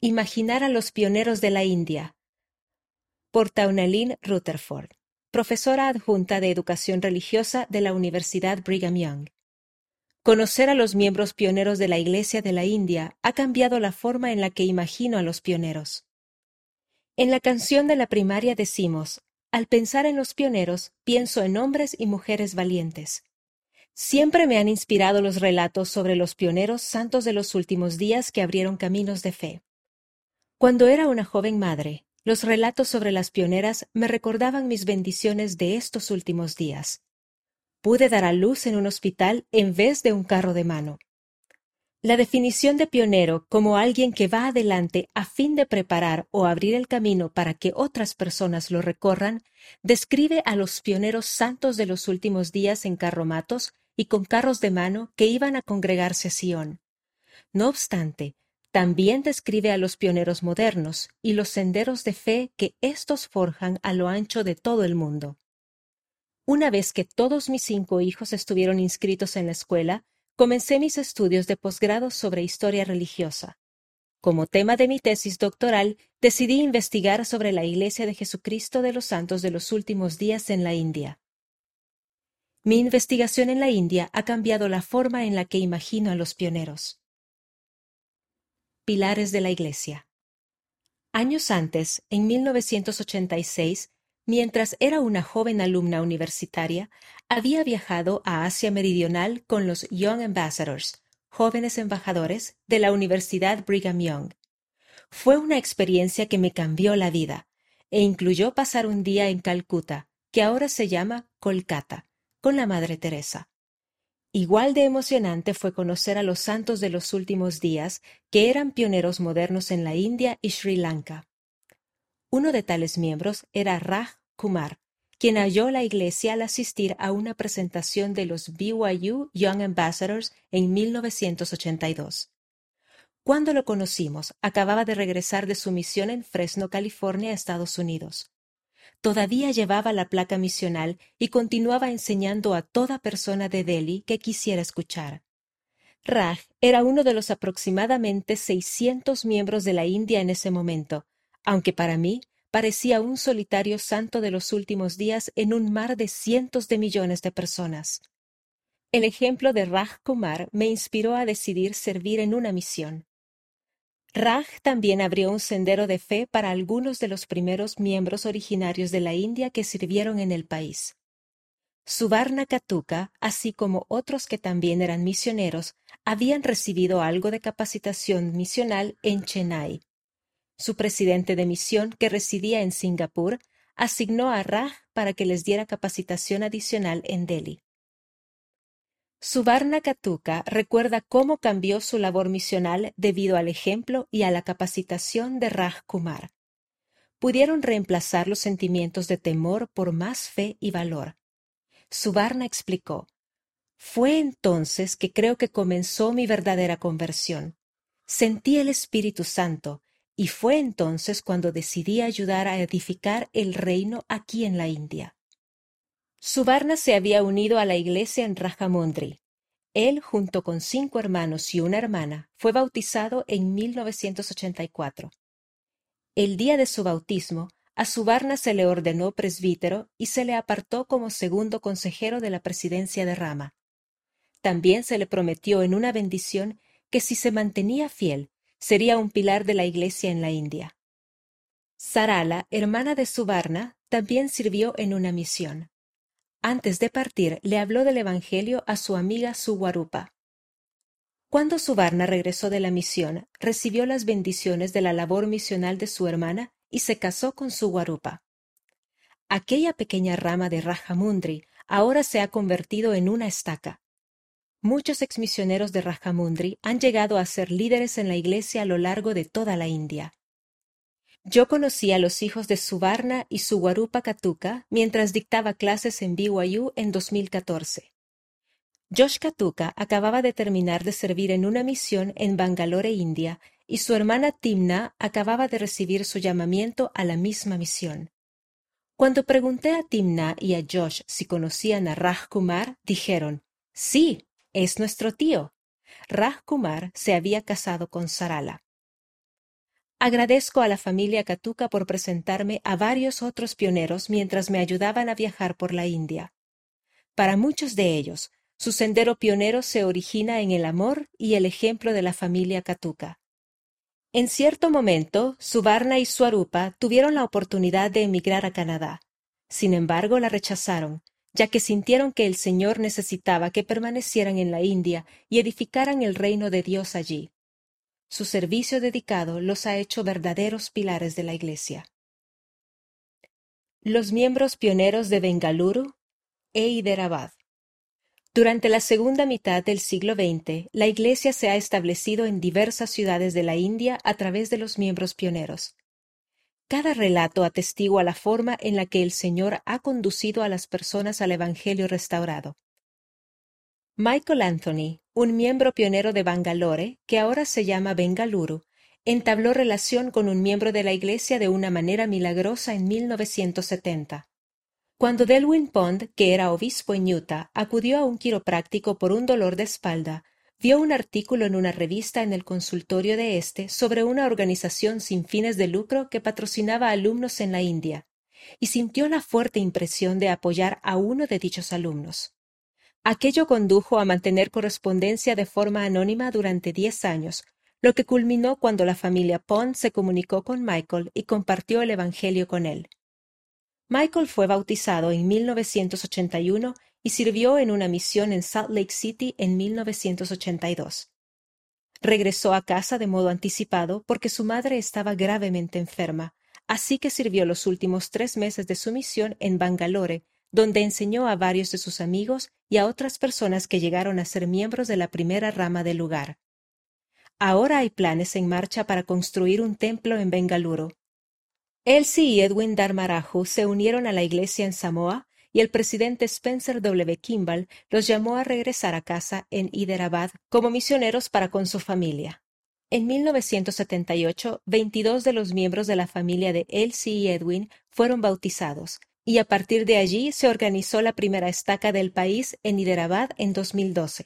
Imaginar a los pioneros de la India. Por Taunelin Rutherford, profesora adjunta de Educación Religiosa de la Universidad Brigham Young. Conocer a los miembros pioneros de la Iglesia de la India ha cambiado la forma en la que imagino a los pioneros. En la canción de la primaria decimos, al pensar en los pioneros, pienso en hombres y mujeres valientes. Siempre me han inspirado los relatos sobre los pioneros santos de los últimos días que abrieron caminos de fe. Cuando era una joven madre, los relatos sobre las pioneras me recordaban mis bendiciones de estos últimos días. Pude dar a luz en un hospital en vez de un carro de mano. La definición de pionero como alguien que va adelante a fin de preparar o abrir el camino para que otras personas lo recorran, describe a los pioneros santos de los últimos días en carromatos y con carros de mano que iban a congregarse a Sion. No obstante, también describe a los pioneros modernos y los senderos de fe que éstos forjan a lo ancho de todo el mundo. Una vez que todos mis cinco hijos estuvieron inscritos en la escuela, comencé mis estudios de posgrado sobre historia religiosa. Como tema de mi tesis doctoral, decidí investigar sobre la Iglesia de Jesucristo de los Santos de los Últimos Días en la India. Mi investigación en la India ha cambiado la forma en la que imagino a los pioneros. Pilares de la Iglesia. Años antes, en 1986, mientras era una joven alumna universitaria, había viajado a Asia Meridional con los Young Ambassadors, jóvenes embajadores, de la Universidad Brigham Young. Fue una experiencia que me cambió la vida, e incluyó pasar un día en Calcuta, que ahora se llama Kolkata, con la Madre Teresa. Igual de emocionante fue conocer a los santos de los últimos días, que eran pioneros modernos en la India y Sri Lanka. Uno de tales miembros era Raj Kumar, quien halló la iglesia al asistir a una presentación de los BYU Young Ambassadors en 1982. Cuando lo conocimos, acababa de regresar de su misión en Fresno, California, Estados Unidos todavía llevaba la placa misional y continuaba enseñando a toda persona de Delhi que quisiera escuchar. Raj era uno de los aproximadamente seiscientos miembros de la India en ese momento, aunque para mí parecía un solitario santo de los últimos días en un mar de cientos de millones de personas. El ejemplo de Raj Kumar me inspiró a decidir servir en una misión. Raj también abrió un sendero de fe para algunos de los primeros miembros originarios de la India que sirvieron en el país. Subarna Katuka, así como otros que también eran misioneros, habían recibido algo de capacitación misional en Chennai. Su presidente de misión, que residía en Singapur, asignó a Raj para que les diera capacitación adicional en Delhi. Subarna Katuka recuerda cómo cambió su labor misional debido al ejemplo y a la capacitación de Raj Kumar. Pudieron reemplazar los sentimientos de temor por más fe y valor. Subarna explicó, Fue entonces que creo que comenzó mi verdadera conversión. Sentí el Espíritu Santo, y fue entonces cuando decidí ayudar a edificar el reino aquí en la India. Subarna se había unido a la iglesia en Rajamundry. Él, junto con cinco hermanos y una hermana, fue bautizado en 1984. El día de su bautismo, a Subarna se le ordenó presbítero y se le apartó como segundo consejero de la presidencia de Rama. También se le prometió en una bendición que si se mantenía fiel, sería un pilar de la iglesia en la India. Sarala, hermana de Subarna, también sirvió en una misión. Antes de partir, le habló del Evangelio a su amiga Suwarupa. Cuando Subarna regresó de la misión, recibió las bendiciones de la labor misional de su hermana y se casó con Suwarupa. Aquella pequeña rama de Rajamundri ahora se ha convertido en una estaca. Muchos exmisioneros de Rajamundri han llegado a ser líderes en la iglesia a lo largo de toda la India. Yo conocí a los hijos de Subarna y Suwarupa Katuka mientras dictaba clases en BYU en 2014. Josh Katuka acababa de terminar de servir en una misión en Bangalore, India, y su hermana Timna acababa de recibir su llamamiento a la misma misión. Cuando pregunté a Timna y a Josh si conocían a Raj Kumar, dijeron, sí, es nuestro tío. Raj Kumar se había casado con Sarala. Agradezco a la familia Katuka por presentarme a varios otros pioneros mientras me ayudaban a viajar por la India. Para muchos de ellos, su sendero pionero se origina en el amor y el ejemplo de la familia Katuka. En cierto momento, Subarna y Swarupa tuvieron la oportunidad de emigrar a Canadá. Sin embargo, la rechazaron, ya que sintieron que el Señor necesitaba que permanecieran en la India y edificaran el reino de Dios allí. Su servicio dedicado los ha hecho verdaderos pilares de la Iglesia. Los miembros pioneros de Bengaluru e Hyderabad. Durante la segunda mitad del siglo XX, la Iglesia se ha establecido en diversas ciudades de la India a través de los miembros pioneros. Cada relato atestigua la forma en la que el Señor ha conducido a las personas al Evangelio restaurado. Michael Anthony, un miembro pionero de Bangalore, que ahora se llama Bengaluru, entabló relación con un miembro de la Iglesia de una manera milagrosa en 1970. Cuando Delwyn Pond, que era obispo en Utah, acudió a un quiropráctico por un dolor de espalda, vio un artículo en una revista en el consultorio de este sobre una organización sin fines de lucro que patrocinaba alumnos en la India, y sintió la fuerte impresión de apoyar a uno de dichos alumnos. Aquello condujo a mantener correspondencia de forma anónima durante diez años, lo que culminó cuando la familia Pond se comunicó con Michael y compartió el Evangelio con él. Michael fue bautizado en 1981 y sirvió en una misión en Salt Lake City en 1982. Regresó a casa de modo anticipado porque su madre estaba gravemente enferma, así que sirvió los últimos tres meses de su misión en Bangalore, donde enseñó a varios de sus amigos y a otras personas que llegaron a ser miembros de la primera rama del lugar. Ahora hay planes en marcha para construir un templo en Bengaluru. Elsie y Edwin Dharmaraju se unieron a la iglesia en Samoa y el presidente Spencer W. Kimball los llamó a regresar a casa en Hyderabad como misioneros para con su familia. En 1978, 22 de los miembros de la familia de Elsie y Edwin fueron bautizados, y a partir de allí se organizó la primera estaca del país en Hyderabad en 2012.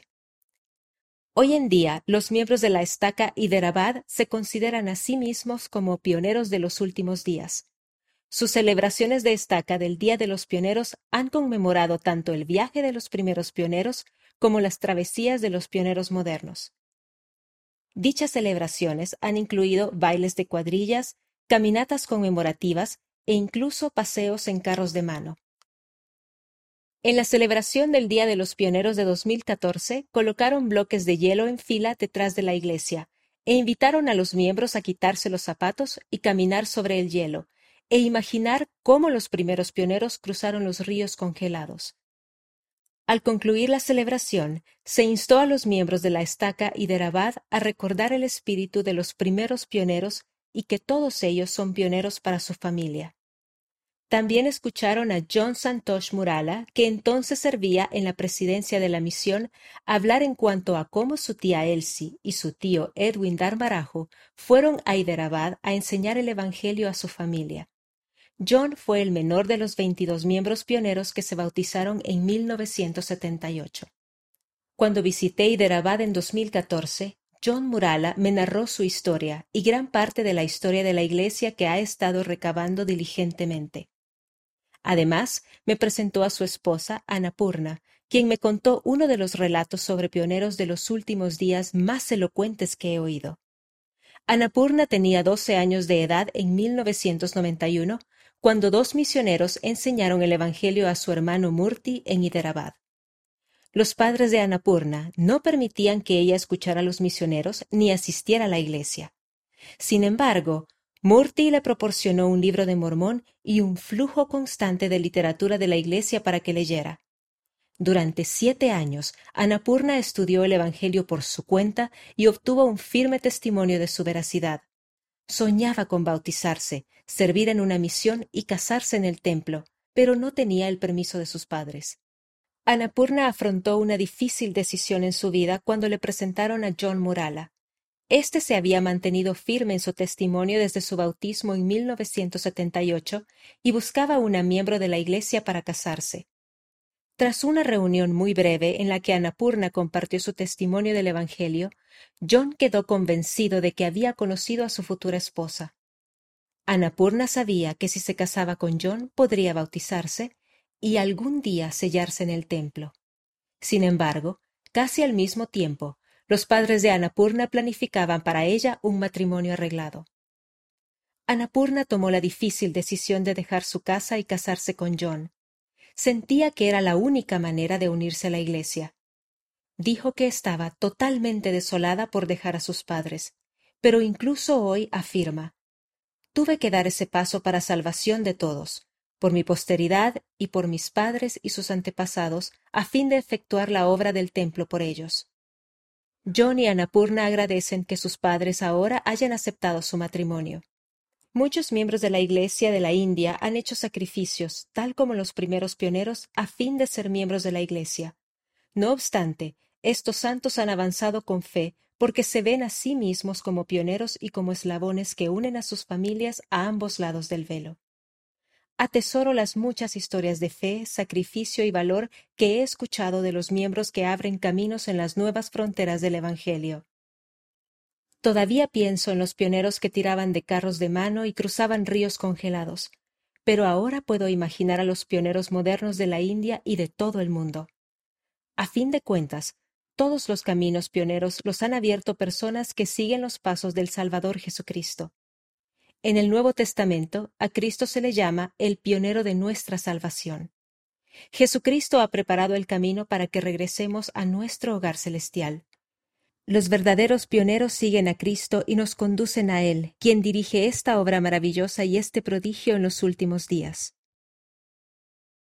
Hoy en día, los miembros de la estaca Hyderabad se consideran a sí mismos como pioneros de los últimos días. Sus celebraciones de estaca del Día de los Pioneros han conmemorado tanto el viaje de los primeros pioneros como las travesías de los pioneros modernos. Dichas celebraciones han incluido bailes de cuadrillas, caminatas conmemorativas e incluso paseos en carros de mano. En la celebración del Día de los Pioneros de 2014, colocaron bloques de hielo en fila detrás de la iglesia e invitaron a los miembros a quitarse los zapatos y caminar sobre el hielo, e imaginar cómo los primeros pioneros cruzaron los ríos congelados. Al concluir la celebración, se instó a los miembros de la estaca y de Rabad a recordar el espíritu de los primeros pioneros y que todos ellos son pioneros para su familia. También escucharon a John Santosh Murala, que entonces servía en la presidencia de la misión, hablar en cuanto a cómo su tía Elsie y su tío Edwin Dharmarajo fueron a Hyderabad a enseñar el Evangelio a su familia. John fue el menor de los veintidós miembros pioneros que se bautizaron en 1978. Cuando visité Hyderabad en 2014, John Murala me narró su historia y gran parte de la historia de la Iglesia que ha estado recabando diligentemente. Además, me presentó a su esposa, Annapurna, quien me contó uno de los relatos sobre pioneros de los últimos días más elocuentes que he oído. Annapurna tenía doce años de edad en 1991, cuando dos misioneros enseñaron el Evangelio a su hermano Murti en Hyderabad. Los padres de Annapurna no permitían que ella escuchara a los misioneros ni asistiera a la iglesia. Sin embargo, Murti le proporcionó un libro de Mormón y un flujo constante de literatura de la iglesia para que leyera. Durante siete años, Annapurna estudió el Evangelio por su cuenta y obtuvo un firme testimonio de su veracidad. Soñaba con bautizarse, servir en una misión y casarse en el templo, pero no tenía el permiso de sus padres. Annapurna afrontó una difícil decisión en su vida cuando le presentaron a John Murala. Este se había mantenido firme en su testimonio desde su bautismo en 1978 y buscaba una miembro de la iglesia para casarse. Tras una reunión muy breve en la que Anapurna compartió su testimonio del Evangelio, John quedó convencido de que había conocido a su futura esposa. Anapurna sabía que si se casaba con John podría bautizarse y algún día sellarse en el templo. Sin embargo, casi al mismo tiempo, los padres de Anapurna planificaban para ella un matrimonio arreglado. Anapurna tomó la difícil decisión de dejar su casa y casarse con John, sentía que era la única manera de unirse a la Iglesia. Dijo que estaba totalmente desolada por dejar a sus padres, pero incluso hoy afirma Tuve que dar ese paso para salvación de todos, por mi posteridad y por mis padres y sus antepasados, a fin de efectuar la obra del templo por ellos. John y Anapurna agradecen que sus padres ahora hayan aceptado su matrimonio. Muchos miembros de la Iglesia de la India han hecho sacrificios, tal como los primeros pioneros, a fin de ser miembros de la Iglesia. No obstante, estos santos han avanzado con fe porque se ven a sí mismos como pioneros y como eslabones que unen a sus familias a ambos lados del velo. Atesoro las muchas historias de fe, sacrificio y valor que he escuchado de los miembros que abren caminos en las nuevas fronteras del Evangelio. Todavía pienso en los pioneros que tiraban de carros de mano y cruzaban ríos congelados, pero ahora puedo imaginar a los pioneros modernos de la India y de todo el mundo. A fin de cuentas, todos los caminos pioneros los han abierto personas que siguen los pasos del Salvador Jesucristo. En el Nuevo Testamento, a Cristo se le llama el pionero de nuestra salvación. Jesucristo ha preparado el camino para que regresemos a nuestro hogar celestial. Los verdaderos pioneros siguen a Cristo y nos conducen a Él, quien dirige esta obra maravillosa y este prodigio en los últimos días.